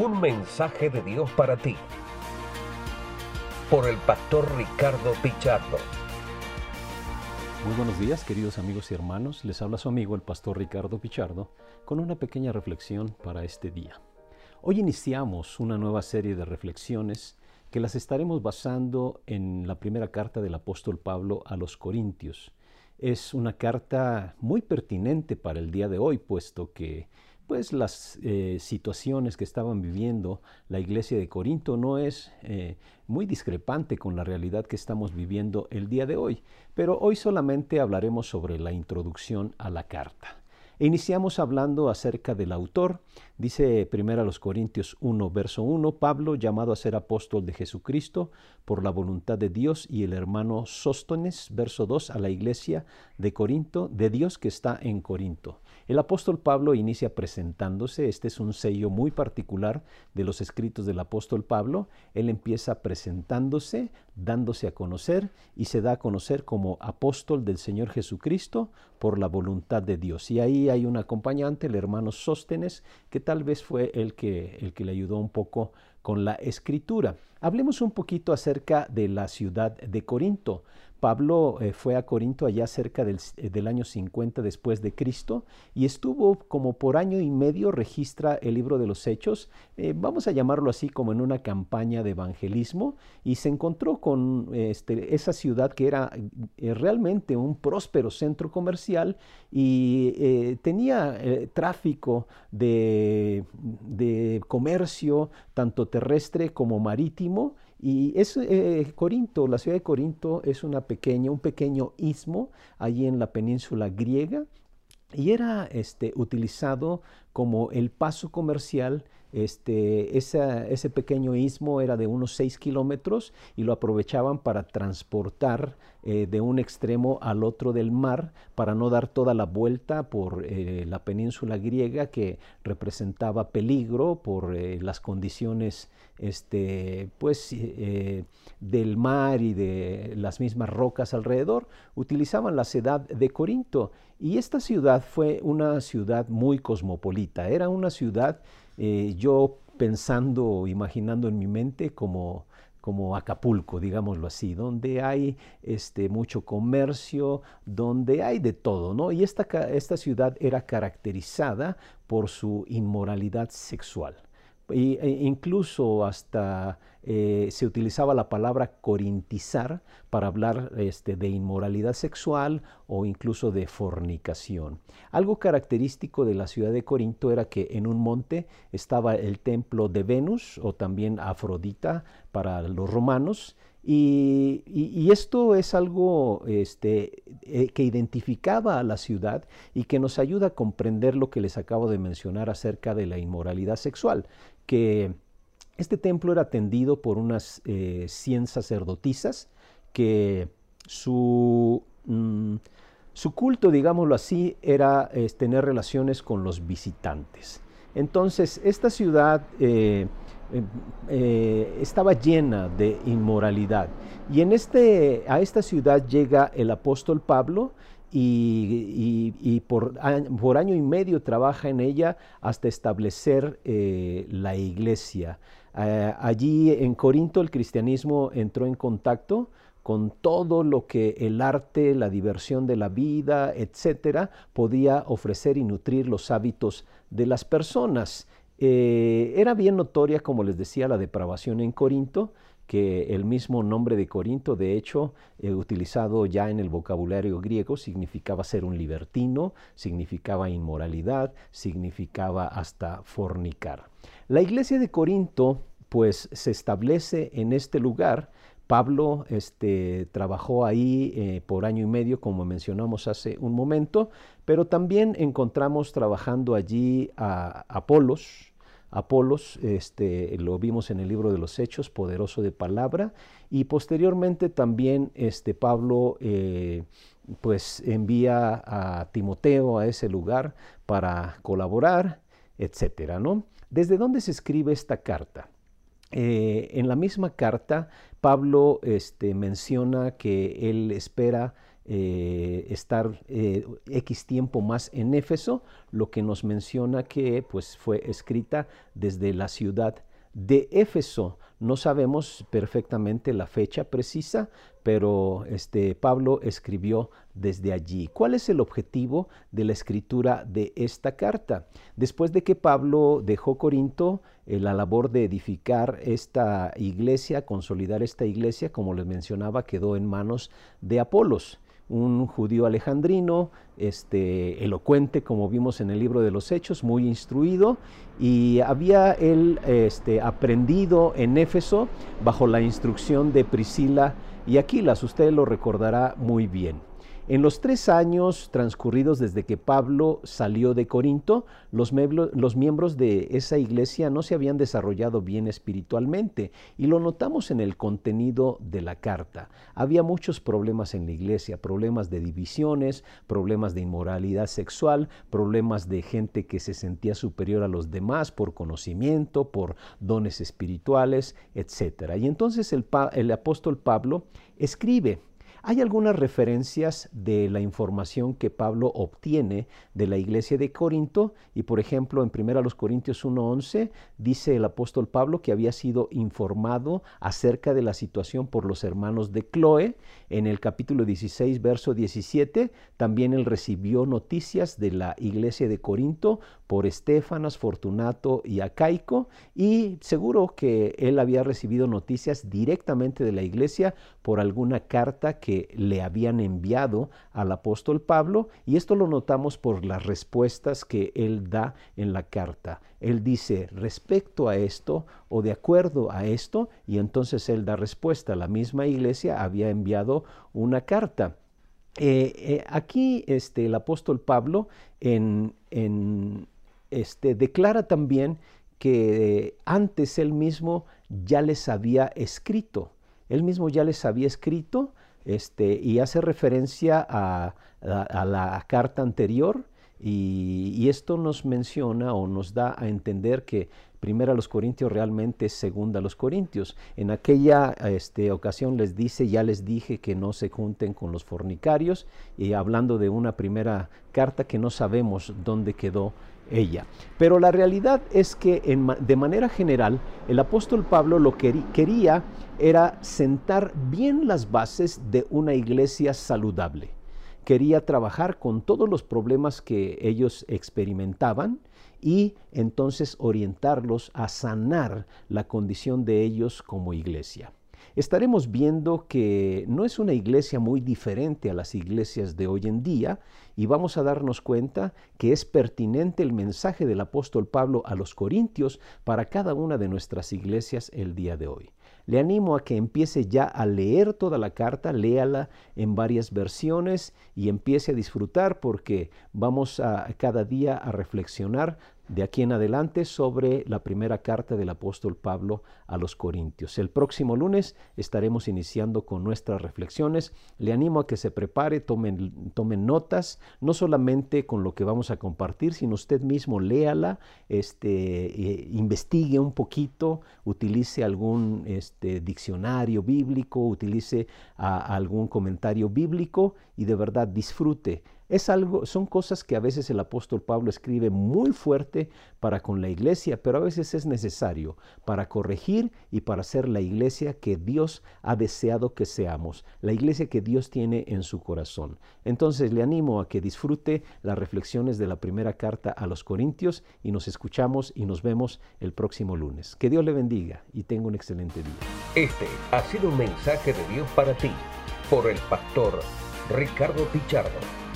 Un mensaje de Dios para ti. Por el pastor Ricardo Pichardo. Muy buenos días, queridos amigos y hermanos. Les habla su amigo el pastor Ricardo Pichardo con una pequeña reflexión para este día. Hoy iniciamos una nueva serie de reflexiones que las estaremos basando en la primera carta del apóstol Pablo a los Corintios. Es una carta muy pertinente para el día de hoy, puesto que pues las eh, situaciones que estaban viviendo la iglesia de Corinto no es eh, muy discrepante con la realidad que estamos viviendo el día de hoy, pero hoy solamente hablaremos sobre la introducción a la carta. Iniciamos hablando acerca del autor. Dice primero a los Corintios 1, verso 1, Pablo, llamado a ser apóstol de Jesucristo por la voluntad de Dios, y el hermano Sóstones, verso 2, a la iglesia de Corinto, de Dios que está en Corinto. El apóstol Pablo inicia presentándose, este es un sello muy particular de los escritos del apóstol Pablo. Él empieza presentándose, dándose a conocer y se da a conocer como apóstol del Señor Jesucristo por la voluntad de Dios. Y ahí hay un acompañante, el hermano Sóstenes, que tal vez fue el que, el que le ayudó un poco con la escritura. Hablemos un poquito acerca de la ciudad de Corinto. Pablo eh, fue a Corinto allá cerca del, eh, año 50 después de Cristo y estuvo como por año y medio, registra el libro de los Hechos, eh, vamos a llamarlo así como en una campaña de evangelismo y se encontró con este, esa ciudad que era realmente un próspero centro comercial y tenía tráfico de comercio tanto terrestre como marítimo y es eh, Corinto, la ciudad de Corinto es una pequeña, un pequeño istmo allí en la península griega y era este, utilizado como el paso comercial este, ese pequeño istmo era de unos 6 kilómetros y lo aprovechaban para transportar eh, de un extremo al otro del mar para no dar toda la vuelta por eh, la península griega que representaba peligro por eh, las condiciones este, pues, del mar y de las mismas rocas alrededor. Utilizaban la ciudad de Corinto y esta ciudad fue una ciudad muy cosmopolita, era una ciudad eh, yo pensando, imaginando en mi mente como, como Acapulco, digámoslo así, donde hay este, mucho comercio, donde hay de todo, ¿no? Y esta, esta ciudad era caracterizada por su inmoralidad sexual. E incluso hasta eh, se utilizaba la palabra corintizar para hablar este, de inmoralidad sexual o incluso de fornicación. Algo característico de la ciudad de Corinto era que en un monte estaba el templo de Venus o también Afrodita para los romanos y, esto es algo este, eh, que identificaba a la ciudad y que nos ayuda a comprender lo que les acabo de mencionar acerca de la inmoralidad sexual, que este templo era atendido por unas 100 eh, sacerdotisas que su, mm, su, culto, digámoslo así, era tener relaciones con los visitantes. Entonces, esta ciudad eh, eh, estaba llena de inmoralidad. Y en este, a esta ciudad llega el apóstol Pablo y, por, año y medio trabaja en ella hasta establecer eh, la iglesia. Eh, allí en Corinto el cristianismo entró en contacto con todo lo que el arte, la diversión de la vida, etcétera, podía ofrecer y nutrir los hábitos de las personas. Eh, era bien notoria, como les decía, la depravación en Corinto, que el mismo nombre de Corinto, de hecho, eh, utilizado ya en el vocabulario griego, significaba ser un libertino, significaba inmoralidad, significaba hasta fornicar. La iglesia de Corinto, pues, se establece en este lugar. Pablo este, trabajó ahí eh, por año y medio, como mencionamos hace un momento, pero también encontramos trabajando allí a Apolos, Apolos, este, lo vimos en el libro de los Hechos, poderoso de palabra, y posteriormente también este, Pablo eh, pues envía a Timoteo a ese lugar para colaborar, etcétera, ¿no? ¿Desde dónde se escribe esta carta? Eh, en la misma carta, Pablo este, menciona que él espera eh, estar eh, X tiempo más en Éfeso, lo que nos menciona que pues, fue escrita desde la ciudad de Éfeso. No sabemos perfectamente la fecha precisa, pero este, Pablo escribió desde allí. ¿Cuál es el objetivo de la escritura de esta carta? Después de que Pablo dejó Corinto, eh, la labor de edificar esta iglesia, consolidar esta iglesia, como les mencionaba, quedó en manos de Apolos un judío alejandrino, este, elocuente, como vimos en el libro de los Hechos, muy instruido, y había él este, aprendido en Éfeso bajo la instrucción de Priscila y Aquilas, usted lo recordará muy bien. En los tres años transcurridos desde que Pablo salió de Corinto, los, miembros de esa iglesia no se habían desarrollado bien espiritualmente y lo notamos en el contenido de la carta. Había muchos problemas en la iglesia, problemas de divisiones, problemas de inmoralidad sexual, problemas de gente que se sentía superior a los demás por conocimiento, por dones espirituales, etc. Y entonces el, el apóstol Pablo escribe hay algunas referencias de la información que Pablo obtiene de la iglesia de Corinto y por ejemplo en 1 Corintios 1.11 dice el apóstol Pablo que había sido informado acerca de la situación por los hermanos de Cloe. En el capítulo 16 verso 17 también él recibió noticias de la iglesia de Corinto por Estefanas, Fortunato y Acaico y seguro que él había recibido noticias directamente de la iglesia por alguna carta que le habían enviado al apóstol Pablo y esto lo notamos por las respuestas que él da en la carta. Él dice respecto a esto o de acuerdo a esto y entonces él da respuesta. La misma iglesia había enviado una carta. Eh, eh, aquí este, el apóstol Pablo en, este, declara también que antes él mismo ya les había escrito. Él mismo ya les había escrito este, y hace referencia a, la carta anterior y, esto nos menciona o nos da a entender que primera los Corintios realmente es segunda los Corintios. En aquella este, ocasión les dice, ya les dije que no se junten con los fornicarios y hablando de una primera carta que no sabemos dónde quedó ella. Pero la realidad es que de manera general el apóstol Pablo lo que quería era sentar bien las bases de una iglesia saludable. Quería trabajar con todos los problemas que ellos experimentaban y entonces orientarlos a sanar la condición de ellos como iglesia estaremos viendo que no es una iglesia muy diferente a las iglesias de hoy en día y vamos a darnos cuenta que es pertinente el mensaje del apóstol Pablo a los corintios para cada una de nuestras iglesias el día de hoy. Le animo a que empiece ya a leer toda la carta, léala en varias versiones y empiece a disfrutar porque vamos a cada día a reflexionar de aquí en adelante sobre la primera carta del apóstol Pablo a los Corintios. El próximo lunes estaremos iniciando con nuestras reflexiones. Le animo a que se prepare, tomen, notas, no solamente con lo que vamos a compartir, sino usted mismo léala, este, eh, investigue un poquito, utilice algún este, diccionario bíblico, utilice algún comentario bíblico y de verdad disfrute es algo, son cosas que a veces el apóstol Pablo escribe muy fuerte para con la iglesia, pero a veces es necesario para corregir y para ser la iglesia que Dios ha deseado que seamos, la iglesia que Dios tiene en su corazón. Entonces le animo a que disfrute las reflexiones de la primera carta a los Corintios y nos escuchamos y nos vemos el próximo lunes. Que Dios le bendiga y tenga un excelente día. Este ha sido un mensaje de Dios para ti por el pastor Ricardo Pichardo.